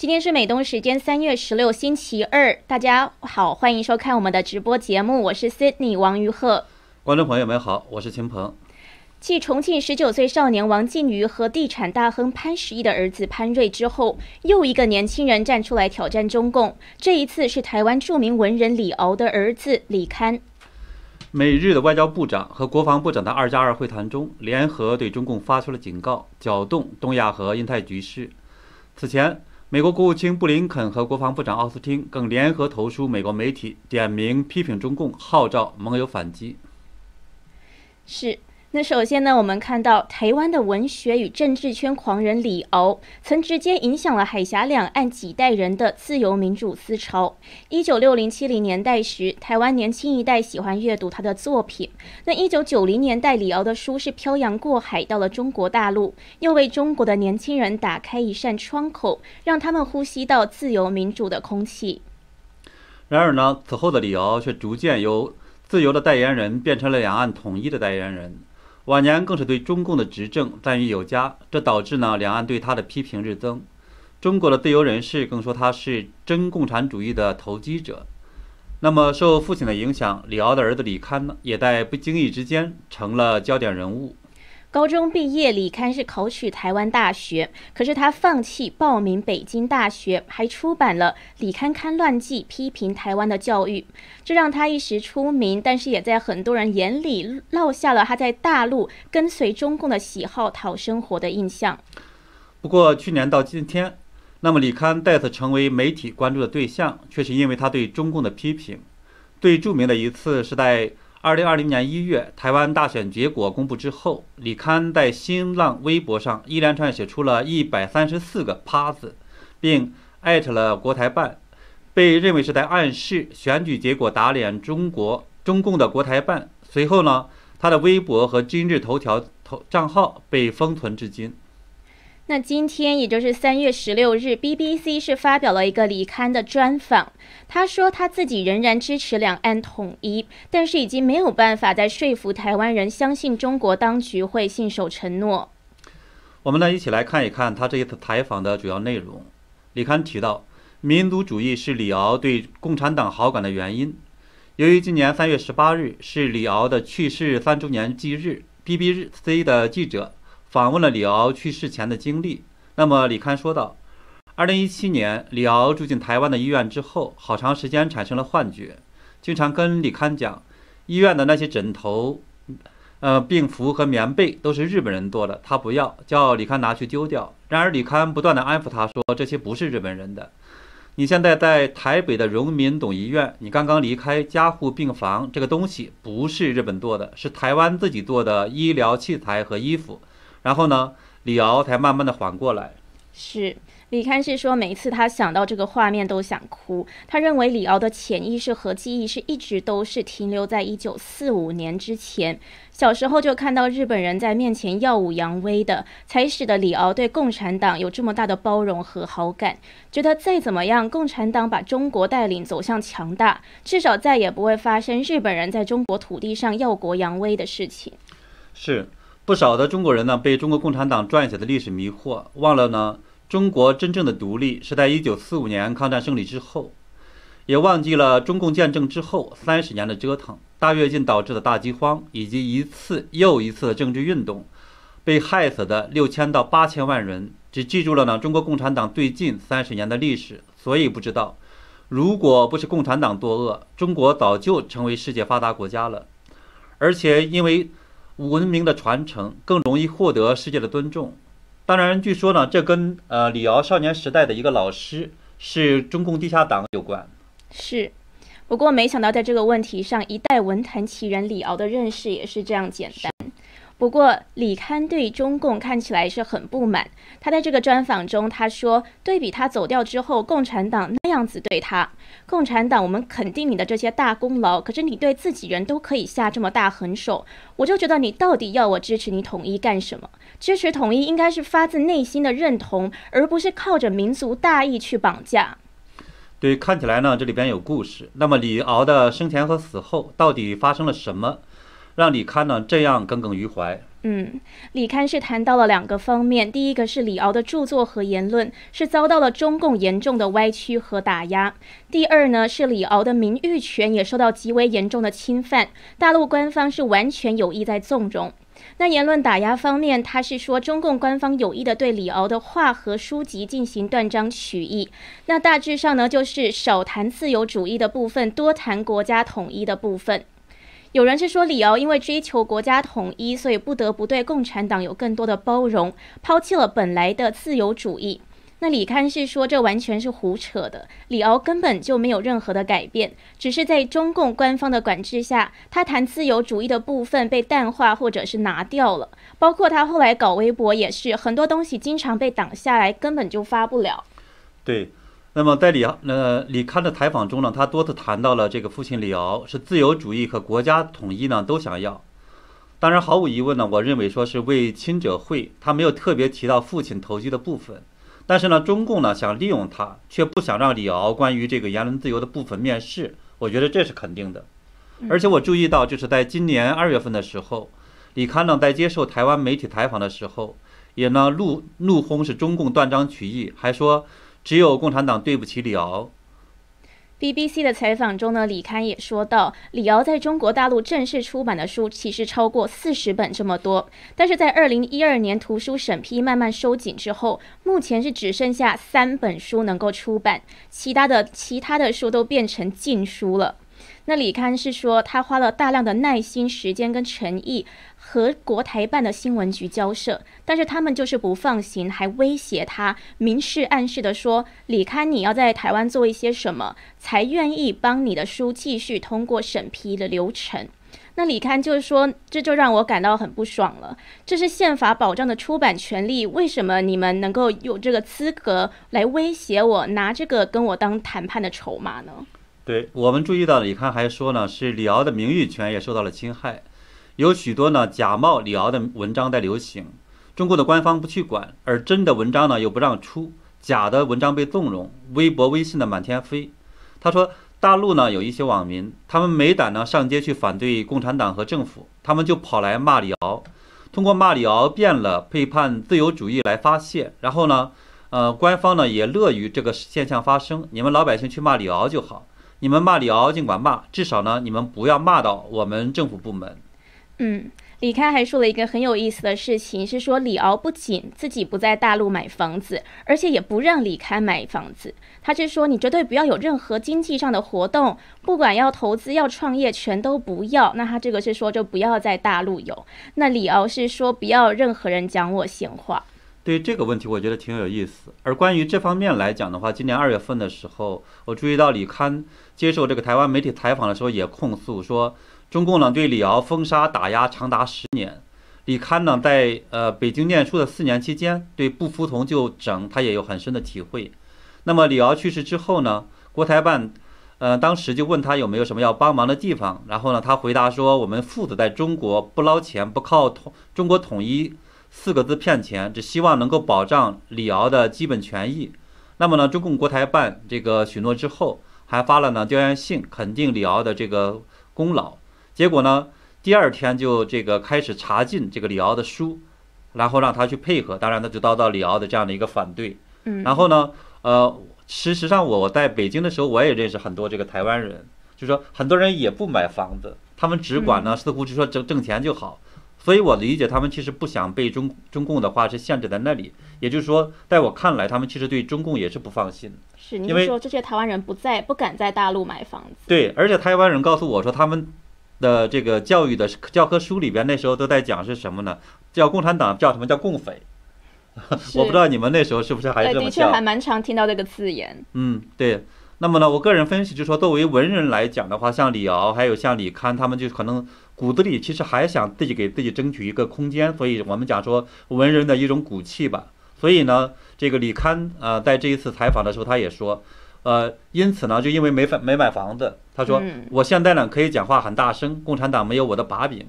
今天是美东时间三月十六星期二，大家好，欢迎收看我们的直播节目，我是 Sydney 王于鹤。观众朋友们好，我是秦鹏。继重庆十九岁少年王靖宇和地产大亨潘石屹的儿子潘瑞之后，又一个年轻人站出来挑战中共，这一次是台湾著名文人李敖的儿子李堪。美日的外交部长和国防部长的二加二会谈中，联合对中共发出了警告，搅动东亚和印太局势。此前，美国国务卿布林肯和国防部长奥斯汀更联合投书美国媒体，点名批评中共，号召盟友反击。是。那首先呢，我们看到台湾的文学与政治圈狂人李敖，曾直接影响了海峡两岸几代人的自由民主思潮。一九六零七零年代时，台湾年轻一代喜欢阅读他的作品。那一九九零年代，李敖的书是漂洋过海到了中国大陆，又为中国的年轻人打开一扇窗口，让他们呼吸到自由民主的空气。然而呢，此后的李敖却逐渐由自由的代言人变成了两岸统一的代言人。晚年更是对中共的执政赞誉有加，这导致呢两岸对他的批评日增。中国的自由人士更说他是真共产主义的投机者。那么受父亲的影响，李敖的儿子李堪呢，也在不经意之间成了焦点人物。高中毕业，李堪是考取台湾大学，可是他放弃报名北京大学，还出版了《李堪堪乱记》，批评台湾的教育，这让他一时出名，但是也在很多人眼里落下了他在大陆跟随中共的喜好讨生活的印象。不过去年到今天，那么李堪再次成为媒体关注的对象，却是因为他对中共的批评。最著名的一次是在。二零二零年一月，台湾大选结果公布之后，李刊在新浪微博上一连串写出了一百三十四个“趴”字，并艾特了国台办，被认为是在暗示选举结果打脸中国中共的国台办。随后呢，他的微博和今日头条头账号被封存至今。那今天，也就是三月十六日，BBC 是发表了一个李刊的专访。他说他自己仍然支持两岸统一，但是已经没有办法再说服台湾人相信中国当局会信守承诺。我们呢，一起来看一看他这一次采访的主要内容。李刊提到，民族主义是李敖对共产党好感的原因。由于今年三月十八日是李敖的去世三周年忌日，BBC 的记者。访问了李敖去世前的经历。那么李刊说道：“二零一七年，李敖住进台湾的医院之后，好长时间产生了幻觉，经常跟李刊讲，医院的那些枕头、呃病服和棉被都是日本人做的，他不要，叫李刊拿去丢掉。然而李刊不断的安抚他说，这些不是日本人的。你现在在台北的荣民总医院，你刚刚离开加护病房，这个东西不是日本做的，是台湾自己做的医疗器材和衣服。”然后呢，李敖才慢慢的缓过来。是李刊是说，每一次他想到这个画面都想哭。他认为李敖的潜意识和记忆是一直都是停留在一九四五年之前，小时候就看到日本人在面前耀武扬威的，才使得李敖对共产党有这么大的包容和好感，觉得再怎么样，共产党把中国带领走向强大，至少再也不会发生日本人在中国土地上耀国扬威的事情。是。不少的中国人呢，被中国共产党撰写的历史迷惑，忘了呢，中国真正的独立是在一九四五年抗战胜利之后，也忘记了中共建政之后三十年的折腾，大跃进导致的大饥荒，以及一次又一次的政治运动，被害死的六千到八千万人，只记住了呢中国共产党最近三十年的历史，所以不知道，如果不是共产党作恶，中国早就成为世界发达国家了，而且因为。文明的传承更容易获得世界的尊重。当然，据说呢，这跟呃李敖少年时代的一个老师是中共地下党有关。是，不过没想到在这个问题上，一代文坛奇人李敖的认识也是这样简单。不过，李堪对中共看起来是很不满。他在这个专访中，他说：“对比他走掉之后，共产党那样子对他，共产党我们肯定你的这些大功劳，可是你对自己人都可以下这么大狠手，我就觉得你到底要我支持你统一干什么？支持统一应该是发自内心的认同，而不是靠着民族大义去绑架。”对，看起来呢，这里边有故事。那么，李敖的生前和死后到底发生了什么？让李刊呢这样耿耿于怀。嗯，李刊是谈到了两个方面，第一个是李敖的著作和言论是遭到了中共严重的歪曲和打压；第二呢是李敖的名誉权也受到极为严重的侵犯，大陆官方是完全有意在纵容。那言论打压方面，他是说中共官方有意的对李敖的话和书籍进行断章取义。那大致上呢，就是少谈自由主义的部分，多谈国家统一的部分。有人是说李敖因为追求国家统一，所以不得不对共产党有更多的包容，抛弃了本来的自由主义。那李刊是说这完全是胡扯的，李敖根本就没有任何的改变，只是在中共官方的管制下，他谈自由主义的部分被淡化或者是拿掉了。包括他后来搞微博也是，很多东西经常被挡下来，根本就发不了。对。那么在李敖呃李刊的采访中呢，他多次谈到了这个父亲李敖是自由主义和国家统一呢都想要。当然毫无疑问呢，我认为说是为亲者讳，他没有特别提到父亲投机的部分。但是呢，中共呢想利用他，却不想让李敖关于这个言论自由的部分面世。我觉得这是肯定的。而且我注意到，就是在今年二月份的时候，李刊呢在接受台湾媒体采访的时候，也呢怒怒轰是中共断章取义，还说。只有共产党对不起李敖。BBC 的采访中呢，李刊也说到，李敖在中国大陆正式出版的书其实超过四十本这么多，但是在二零一二年图书审批慢慢收紧之后，目前是只剩下三本书能够出版，其他的其他的书都变成禁书了。那李刊是说，他花了大量的耐心、时间跟诚意和国台办的新闻局交涉，但是他们就是不放行，还威胁他，明示暗示的说，李刊你要在台湾做一些什么，才愿意帮你的书继续通过审批的流程。那李刊就是说，这就让我感到很不爽了。这是宪法保障的出版权利，为什么你们能够有这个资格来威胁我，拿这个跟我当谈判的筹码呢？对我们注意到，李刊还说呢，是李敖的名誉权也受到了侵害，有许多呢假冒李敖的文章在流行，中国的官方不去管，而真的文章呢又不让出，假的文章被纵容，微博、微信的满天飞。他说，大陆呢有一些网民，他们没胆呢上街去反对共产党和政府，他们就跑来骂李敖，通过骂李敖变了、背叛自由主义来发泄，然后呢，呃，官方呢也乐于这个现象发生，你们老百姓去骂李敖就好。你们骂李敖尽管骂，至少呢，你们不要骂到我们政府部门。嗯，李开还说了一个很有意思的事情，是说李敖不仅自己不在大陆买房子，而且也不让李开买房子。他是说，你绝对不要有任何经济上的活动，不管要投资要创业，全都不要。那他这个是说，就不要在大陆有。那李敖是说，不要任何人讲我闲话。对这个问题，我觉得挺有意思。而关于这方面来讲的话，今年二月份的时候，我注意到李刊接受这个台湾媒体采访的时候，也控诉说，中共呢对李敖封杀打压长达十年。李刊呢在呃北京念书的四年期间，对不服从就整，他也有很深的体会。那么李敖去世之后呢，国台办呃当时就问他有没有什么要帮忙的地方，然后呢他回答说，我们父子在中国不捞钱，不靠统中国统一。四个字骗钱，只希望能够保障李敖的基本权益。那么呢，中共国台办这个许诺之后，还发了呢调研信，肯定李敖的这个功劳。结果呢，第二天就这个开始查禁这个李敖的书，然后让他去配合。当然，他就遭到李敖的这样的一个反对。嗯。然后呢，呃，事实上我在北京的时候，我也认识很多这个台湾人，就说很多人也不买房子，他们只管呢，似乎就说挣挣钱就好。所以，我理解他们其实不想被中中共的话是限制在那里。也就是说，在我看来，他们其实对中共也是不放心。是，因为说这些台湾人不在，不敢在大陆买房子。对，而且台湾人告诉我说，他们的这个教育的教科书里边那时候都在讲是什么呢？叫共产党叫什么叫共匪？我不知道你们那时候是不是还这么叫？的确还蛮常听到这个字眼。嗯，对。那么呢，我个人分析就是说，作为文人来讲的话，像李敖还有像李刊，他们就可能。骨子里其实还想自己给自己争取一个空间，所以我们讲说文人的一种骨气吧。所以呢，这个李刊呃，在这一次采访的时候，他也说，呃，因此呢，就因为没买没买房子，他说我现在呢可以讲话很大声，共产党没有我的把柄。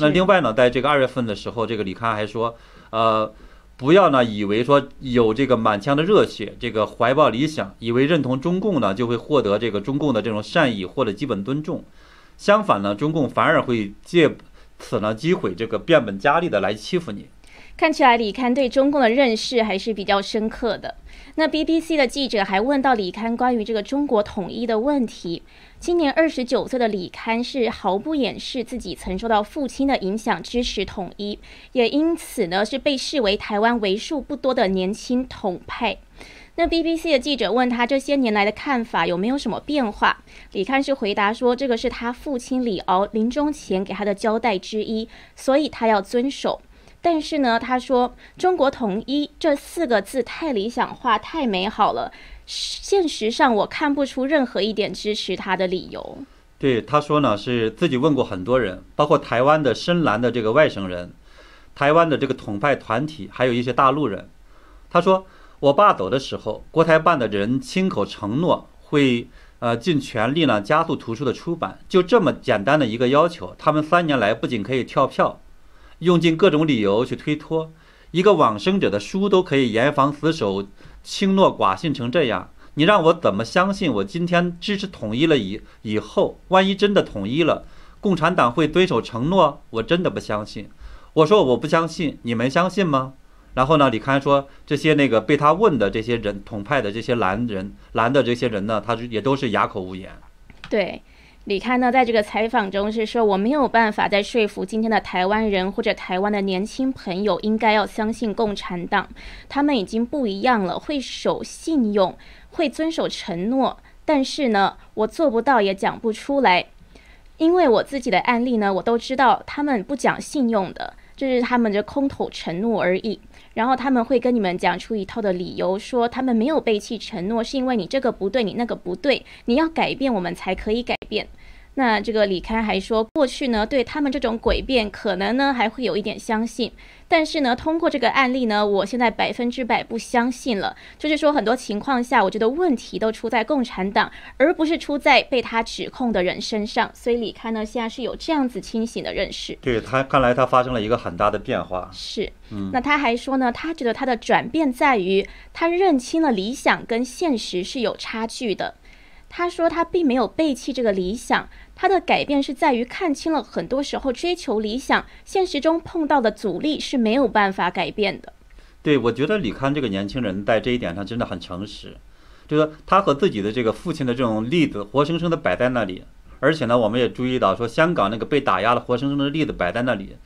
那另外呢，在这个二月份的时候，这个李刊还说，呃，不要呢以为说有这个满腔的热血，这个怀抱理想，以为认同中共呢就会获得这个中共的这种善意或者基本尊重。相反呢，中共反而会借此呢机会这个变本加厉的来欺负你。看起来李刊对中共的认识还是比较深刻的。那 BBC 的记者还问到李刊关于这个中国统一的问题。今年二十九岁的李刊是毫不掩饰自己曾受到父亲的影响，支持统一，也因此呢是被视为台湾为数不多的年轻统派。那 BBC 的记者问他这些年来的看法有没有什么变化？李刊是回答说，这个是他父亲李敖临终前给他的交代之一，所以他要遵守。但是呢，他说“中国统一”这四个字太理想化、太美好了，现实上我看不出任何一点支持他的理由。对，他说呢，是自己问过很多人，包括台湾的深蓝的这个外省人，台湾的这个统派团体，还有一些大陆人。他说，我爸走的时候，国台办的人亲口承诺会呃尽全力呢加速图书的出版，就这么简单的一个要求，他们三年来不仅可以跳票。用尽各种理由去推脱，一个往生者的书都可以严防死守、轻诺寡信成这样，你让我怎么相信？我今天支持统一了以以后，万一真的统一了，共产党会遵守承诺？我真的不相信。我说我不相信，你们相信吗？然后呢，李刊说这些那个被他问的这些人，统派的这些蓝人、蓝的这些人呢，他也都是哑口无言。对。李刊呢，在这个采访中是说，我没有办法再说服今天的台湾人或者台湾的年轻朋友，应该要相信共产党，他们已经不一样了，会守信用，会遵守承诺。但是呢，我做不到，也讲不出来，因为我自己的案例呢，我都知道他们不讲信用的，就是他们的空口承诺而已。然后他们会跟你们讲出一套的理由，说他们没有背弃承诺，是因为你这个不对，你那个不对，你要改变，我们才可以改变。那这个李开还说，过去呢对他们这种诡辩，可能呢还会有一点相信，但是呢通过这个案例呢，我现在百分之百不相信了。就是说很多情况下，我觉得问题都出在共产党，而不是出在被他指控的人身上。所以李开呢现在是有这样子清醒的认识。对他看来，他发生了一个很大的变化。是，嗯，那他还说呢，他觉得他的转变在于他认清了理想跟现实是有差距的。他说他并没有背弃这个理想。他的改变是在于看清了，很多时候追求理想，现实中碰到的阻力是没有办法改变的。对，我觉得李康这个年轻人在这一点上真的很诚实，就是他和自己的这个父亲的这种例子活生生的摆在那里，而且呢，我们也注意到说香港那个被打压的活生生的例子摆在那里，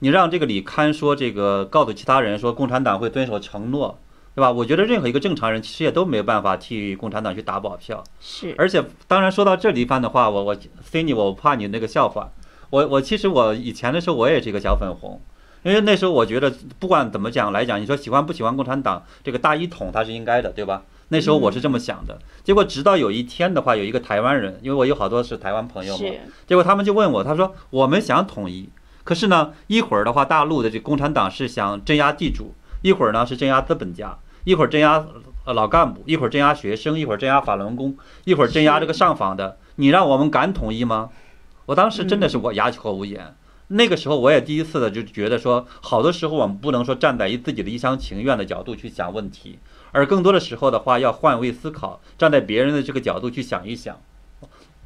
你让这个李康说这个告诉其他人说共产党会遵守承诺。对吧？我觉得任何一个正常人其实也都没有办法替共产党去打保票。是。而且，当然说到这里一番的话，我我 Cindy，我怕你那个笑话。我我其实我以前的时候我也是一个小粉红，因为那时候我觉得不管怎么讲来讲，你说喜欢不喜欢共产党，这个大一统它是应该的，对吧？那时候我是这么想的。结果直到有一天的话，有一个台湾人，因为我有好多是台湾朋友嘛，结果他们就问我，他说我们想统一，可是呢，一会儿的话大陆的这共产党是想镇压地主。一会儿呢是镇压资本家，一会儿镇压呃老干部，一会儿镇压学生，一会儿镇压法轮功，一会儿镇压这个上访的。你让我们敢统一吗？我当时真的是我哑口无言。那个时候我也第一次的就觉得说，好多时候我们不能说站在一自己的一厢情愿的角度去想问题，而更多的时候的话要换位思考，站在别人的这个角度去想一想。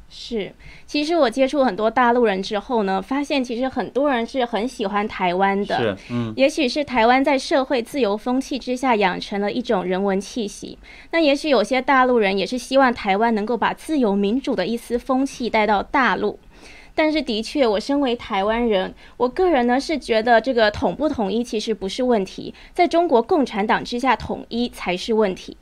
是，其实我接触很多大陆人之后呢，发现其实很多人是很喜欢台湾的。是，嗯，也许是台湾在社会自由风气之下养成了一种人文气息。那也许有些大陆人也是希望台湾能够把自由民主的一丝风气带到大陆。但是的确，我身为台湾人，我个人呢是觉得这个统不统一其实不是问题，在中国共产党之下统一才是问题。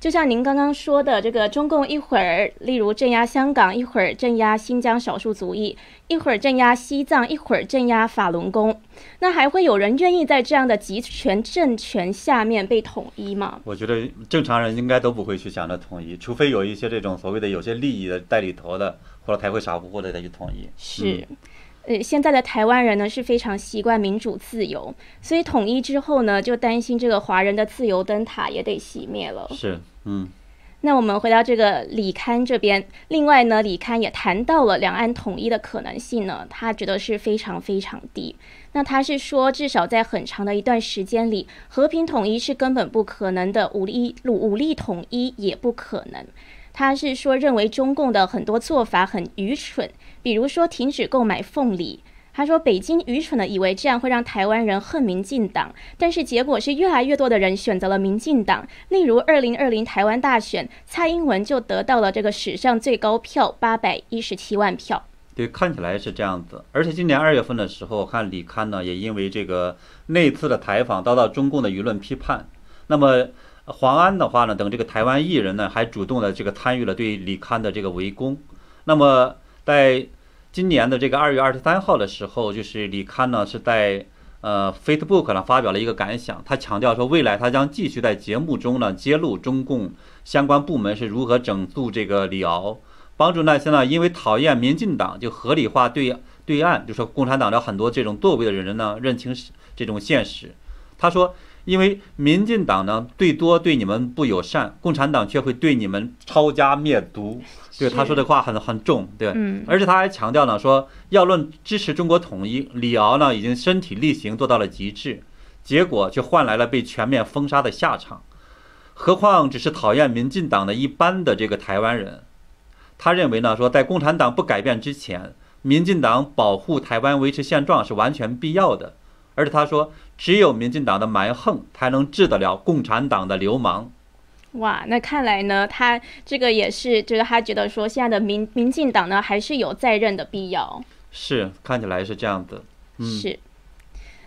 就像您刚刚说的，这个中共一会儿例如镇压香港，一会儿镇压新疆少数族裔，一会儿镇压西藏，一会儿镇压法轮功，那还会有人愿意在这样的集权政权下面被统一吗？我觉得正常人应该都不会去想着统一，除非有一些这种所谓的有些利益的代理头的，或者才会傻乎乎的再去统一。是。呃，现在的台湾人呢是非常习惯民主自由，所以统一之后呢，就担心这个华人的自由灯塔也得熄灭了。是，嗯。那我们回到这个李刊这边，另外呢，李刊也谈到了两岸统一的可能性呢，他觉得是非常非常低。那他是说，至少在很长的一段时间里，和平统一是根本不可能的，武力武力统一也不可能。他是说，认为中共的很多做法很愚蠢。比如说停止购买凤梨，他说：“北京愚蠢的以为这样会让台湾人恨民进党，但是结果是越来越多的人选择了民进党。例如二零二零台湾大选，蔡英文就得到了这个史上最高票八百一十七万票。对，看起来是这样子。而且今年二月份的时候，看李刊呢也因为这个那次的采访遭到中共的舆论批判。那么黄安的话呢，等这个台湾艺人呢还主动的这个参与了对李刊的这个围攻。那么在今年的这个二月二十三号的时候，就是李刊呢是在呃 Facebook 上发表了一个感想，他强调说，未来他将继续在节目中呢揭露中共相关部门是如何整肃这个李敖，帮助那些呢因为讨厌民进党就合理化对对岸，就说共产党的很多这种作为的人呢认清这种现实。他说。因为民进党呢，最多对你们不友善，共产党却会对你们抄家灭族。对他说的话很很重，对，嗯，而且他还强调呢，说要论支持中国统一，李敖呢已经身体力行做到了极致，结果却换来了被全面封杀的下场。何况只是讨厌民进党的一般的这个台湾人，他认为呢，说在共产党不改变之前，民进党保护台湾、维持现状是完全必要的。而且他说，只有民进党的蛮横才能治得了共产党的流氓。哇，那看来呢，他这个也是，就是他觉得说，现在的民民进党呢，还是有在任的必要。是，看起来是这样的。嗯，是。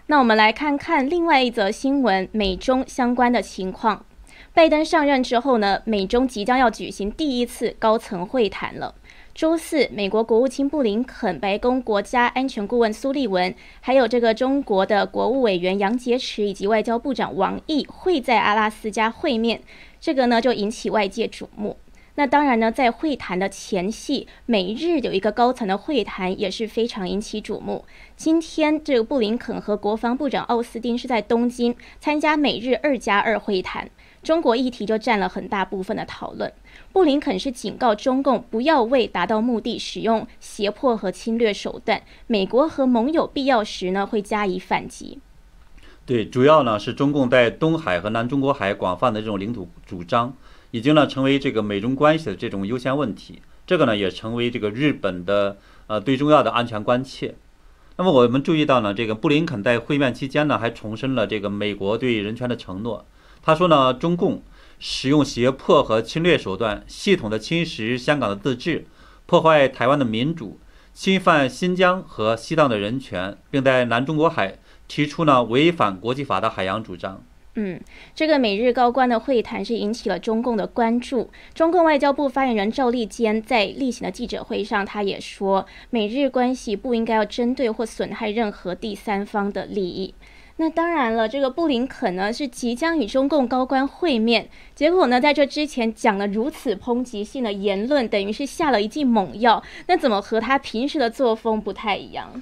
那我们来看看另外一则新闻，美中相关的情况。拜登上任之后呢，美中即将要举行第一次高层会谈了。周四，美国国务卿布林肯、白宫国家安全顾问苏利文，还有这个中国的国务委员杨洁篪以及外交部长王毅会在阿拉斯加会面，这个呢就引起外界瞩目。那当然呢，在会谈的前夕，美日有一个高层的会谈也是非常引起瞩目。今天，这个布林肯和国防部长奥斯汀是在东京参加美日二加二会谈。中国议题就占了很大部分的讨论。布林肯是警告中共不要为达到目的使用胁迫和侵略手段，美国和盟友必要时呢会加以反击。对，主要呢是中共在东海和南中国海广泛的这种领土主张，已经呢成为这个美中关系的这种优先问题。这个呢也成为这个日本的呃最重要的安全关切。那么我们注意到呢，这个布林肯在会面期间呢还重申了这个美国对人权的承诺。他说呢，中共使用胁迫和侵略手段，系统的侵蚀香港的自治，破坏台湾的民主，侵犯新疆和西藏的人权，并在南中国海提出呢违反国际法的海洋主张。嗯，这个美日高官的会谈是引起了中共的关注。中共外交部发言人赵立坚在例行的记者会上，他也说，美日关系不应该要针对或损害任何第三方的利益。那当然了，这个布林肯呢是即将与中共高官会面，结果呢在这之前讲了如此抨击性的言论，等于是下了一剂猛药。那怎么和他平时的作风不太一样？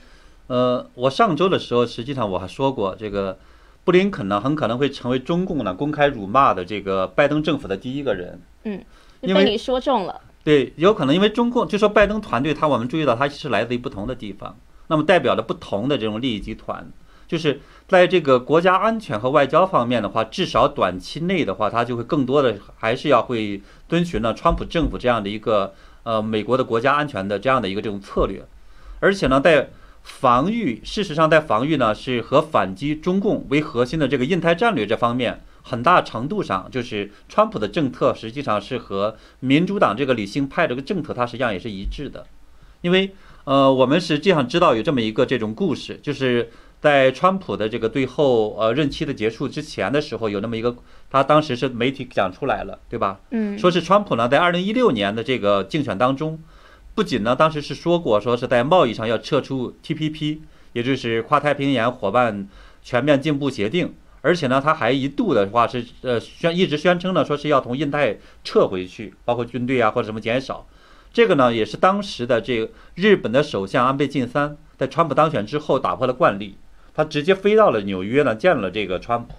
呃，我上周的时候，实际上我还说过，这个布林肯呢很可能会成为中共呢公开辱骂的这个拜登政府的第一个人。嗯，因为你说中了。对，有可能因为中共就说拜登团队，他我们注意到他是来自于不同的地方，那么代表着不同的这种利益集团。就是在这个国家安全和外交方面的话，至少短期内的话，它就会更多的还是要会遵循呢川普政府这样的一个呃美国的国家安全的这样的一个这种策略，而且呢，在防御，事实上在防御呢是和反击中共为核心的这个印太战略这方面，很大程度上就是川普的政策实际上是和民主党这个理性派这个政策它实际上也是一致的，因为呃我们实际上知道有这么一个这种故事，就是。在川普的这个最后呃任期的结束之前的时候，有那么一个，他当时是媒体讲出来了，对吧？嗯，说是川普呢，在二零一六年的这个竞选当中，不仅呢当时是说过，说是在贸易上要撤出 TPP，也就是跨太平洋伙伴全面进步协定，而且呢他还一度的话是呃宣一直宣称呢，说是要从印太撤回去，包括军队啊或者什么减少，这个呢也是当时的这个日本的首相安倍晋三在川普当选之后打破了惯例。他直接飞到了纽约呢，见了这个川普，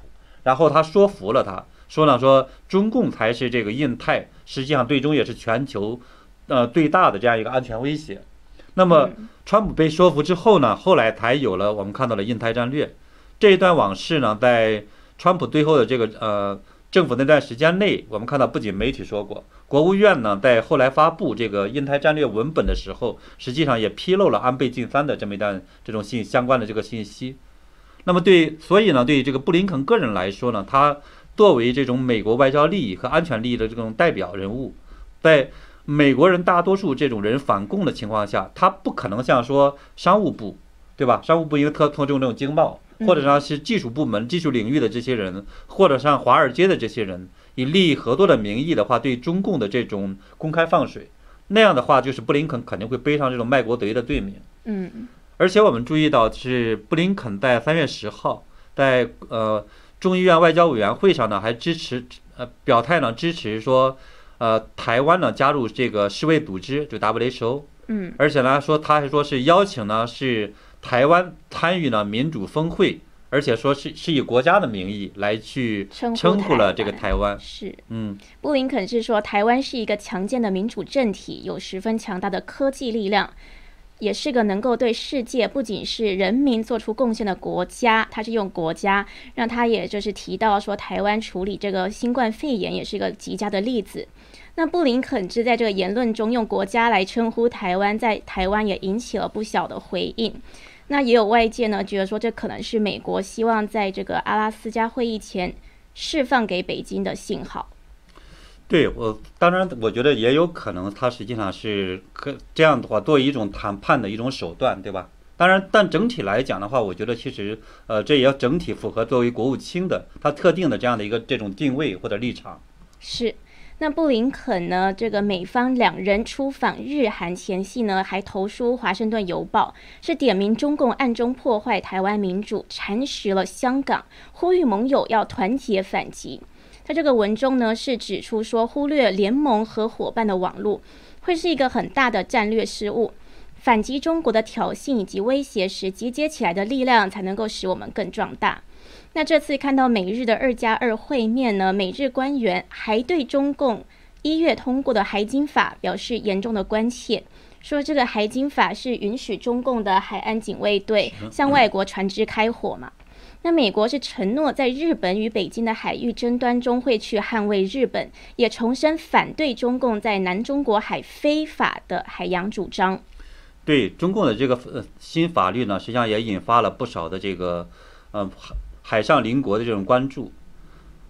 然后他说服了他，说呢说中共才是这个印太，实际上最终也是全球，呃最大的这样一个安全威胁。那么川普被说服之后呢，后来才有了我们看到了印太战略。这一段往事呢，在川普最后的这个呃政府那段时间内，我们看到不仅媒体说过，国务院呢在后来发布这个印太战略文本的时候，实际上也披露了安倍晋三的这么一段这种信相关的这个信息。那么对，所以呢，对于这个布林肯个人来说呢，他作为这种美国外交利益和安全利益的这种代表人物，在美国人大多数这种人反共的情况下，他不可能像说商务部，对吧？商务部因为特特重这种经贸。或者说是技术部门、技术领域的这些人，或者像华尔街的这些人，以利益合作的名义的话，对中共的这种公开放水，那样的话，就是布林肯肯定会背上这种卖国贼的罪名。嗯，而且我们注意到，是布林肯在三月十号在呃众议院外交委员会上呢，还支持呃表态呢，支持说呃台湾呢加入这个世卫组织，就 WHO。嗯，而且呢说他还说是邀请呢是。台湾参与呢民主峰会，而且说是是以国家的名义来去称呼了这个台湾。是，嗯，布林肯是说台湾是一个强健的民主政体，有十分强大的科技力量，也是个能够对世界不仅是人民做出贡献的国家。他是用国家，让他也就是提到说台湾处理这个新冠肺炎也是一个极佳的例子。那布林肯之在这个言论中用国家来称呼台湾，在台湾也引起了不小的回应。那也有外界呢觉得说，这可能是美国希望在这个阿拉斯加会议前释放给北京的信号。对我，当然我觉得也有可能，它实际上是可这样的话，作为一种谈判的一种手段，对吧？当然，但整体来讲的话，我觉得其实呃，这也要整体符合作为国务卿的他特定的这样的一个这种定位或者立场。是。那布林肯呢？这个美方两人出访日韩前夕呢，还投书《华盛顿邮报》，是点名中共暗中破坏台湾民主，蚕食了香港，呼吁盟友要团结反击。他这个文中呢，是指出说，忽略联盟和伙伴的网络，会是一个很大的战略失误。反击中国的挑衅以及威胁时，集结起来的力量才能够使我们更壮大。那这次看到美日的二加二会面呢，美日官员还对中共一月通过的海警法表示严重的关切，说这个海警法是允许中共的海岸警卫队向外国船只开火嘛？那美国是承诺在日本与北京的海域争端中会去捍卫日本，也重申反对中共在南中国海非法的海洋主张。对中共的这个呃新法律呢，实际上也引发了不少的这个呃。海上邻国的这种关注，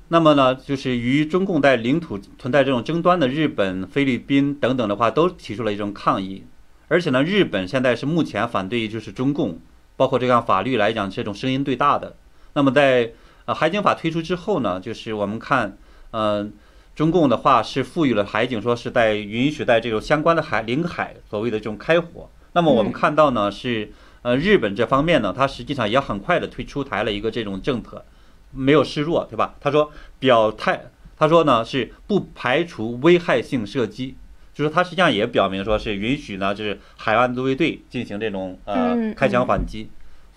那么呢，就是与中共在领土存在这种争端的日本、菲律宾等等的话，都提出了一种抗议。而且呢，日本现在是目前反对就是中共，包括这样法律来讲，这种声音最大的。那么在呃海警法推出之后呢，就是我们看，嗯，中共的话是赋予了海警，说是在允许在这种相关的海领海所谓的这种开火。那么我们看到呢是。呃，日本这方面呢，它实际上也很快的推出台了一个这种政策，没有示弱，对吧？他说表态，他说呢是不排除危害性射击，就是他实际上也表明说是允许呢，就是海岸自卫队进行这种呃开枪反击。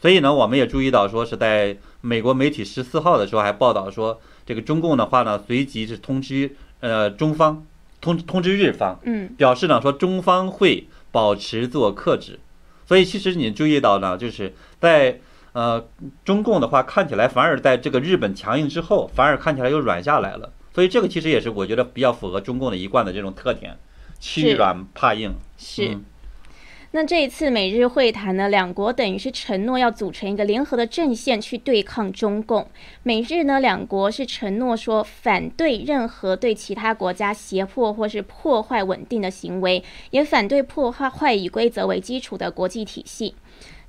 所以呢，我们也注意到说是在美国媒体十四号的时候还报道说，这个中共的话呢，随即是通知呃中方通通知日方，嗯，表示呢说中方会保持自我克制。所以其实你注意到呢，就是在呃中共的话看起来反而在这个日本强硬之后，反而看起来又软下来了。所以这个其实也是我觉得比较符合中共的一贯的这种特点，欺软怕硬。是。那这一次美日会谈呢，两国等于是承诺要组成一个联合的阵线去对抗中共。美日呢两国是承诺说反对任何对其他国家胁迫或是破坏稳定的行为，也反对破坏坏以规则为基础的国际体系。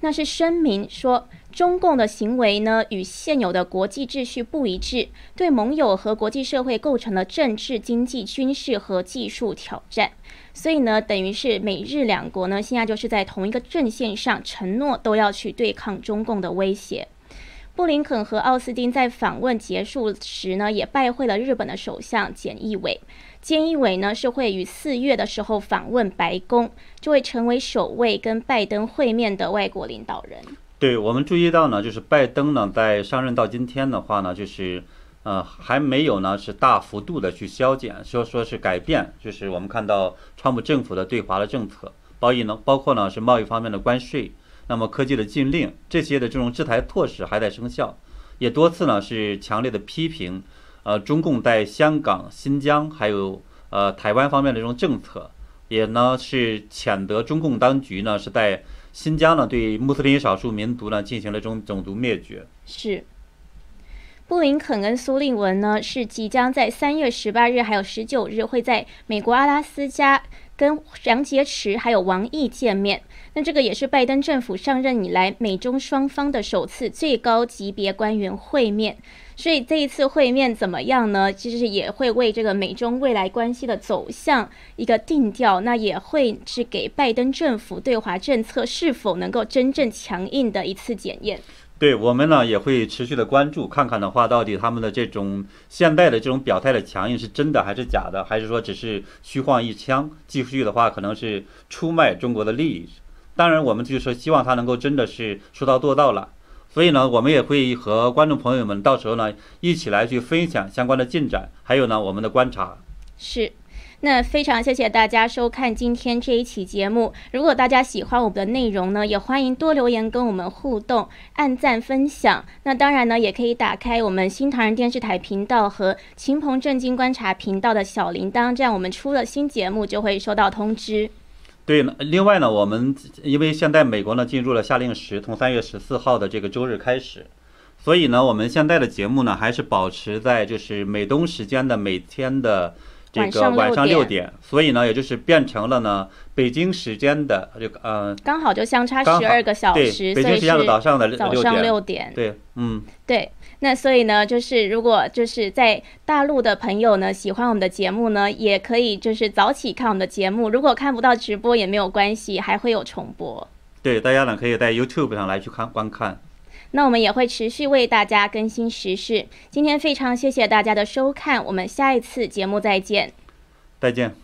那是声明说。中共的行为呢，与现有的国际秩序不一致，对盟友和国际社会构成了政治、经济、军事和技术挑战。所以呢，等于是美日两国呢，现在就是在同一个阵线上，承诺都要去对抗中共的威胁。布林肯和奥斯汀在访问结束时呢，也拜会了日本的首相菅义伟。菅义伟呢，是会于四月的时候访问白宫，就会成为首位跟拜登会面的外国领导人。对我们注意到呢，就是拜登呢在上任到今天的话呢，就是呃还没有呢是大幅度的去削减，说说是改变，就是我们看到川普政府的对华的政策，包易呢包括呢是贸易方面的关税，那么科技的禁令这些的这种制裁措施还在生效，也多次呢是强烈的批评呃中共在香港、新疆还有呃台湾方面的这种政策，也呢是谴责中共当局呢是在新疆呢对穆斯林少数民族呢进行了这种种族灭绝。是。布林肯跟苏利文呢是即将在三月十八日还有十九日会在美国阿拉斯加跟杨洁篪还有王毅见面。那这个也是拜登政府上任以来美中双方的首次最高级别官员会面。所以这一次会面怎么样呢？其实也会为这个美中未来关系的走向一个定调，那也会是给拜登政府对华政策是否能够真正强硬的一次检验。对我们呢也会持续的关注，看看的话，到底他们的这种现在的这种表态的强硬是真的还是假的，还是说只是虚晃一枪？继续的话，可能是出卖中国的利益。当然，我们就是说希望他能够真的是说到做到了。所以呢，我们也会和观众朋友们到时候呢一起来去分享相关的进展，还有呢我们的观察。是，那非常谢谢大家收看今天这一期节目。如果大家喜欢我们的内容呢，也欢迎多留言跟我们互动，按赞分享。那当然呢，也可以打开我们新唐人电视台频道和秦鹏正经观察频道的小铃铛，这样我们出了新节目就会收到通知。对，另外呢，我们因为现在美国呢进入了夏令时，从三月十四号的这个周日开始，所以呢，我们现在的节目呢还是保持在就是美东时间的每天的这个晚上六点，所以呢，也就是变成了呢北京时间的这个呃，刚好就相差十二个小时，北京时间的早上的早上六点，对，嗯，对。那所以呢，就是如果就是在大陆的朋友呢，喜欢我们的节目呢，也可以就是早起看我们的节目。如果看不到直播也没有关系，还会有重播。对，大家呢可以在 YouTube 上来去看观看。那我们也会持续为大家更新时事。今天非常谢谢大家的收看，我们下一次节目再见。再见。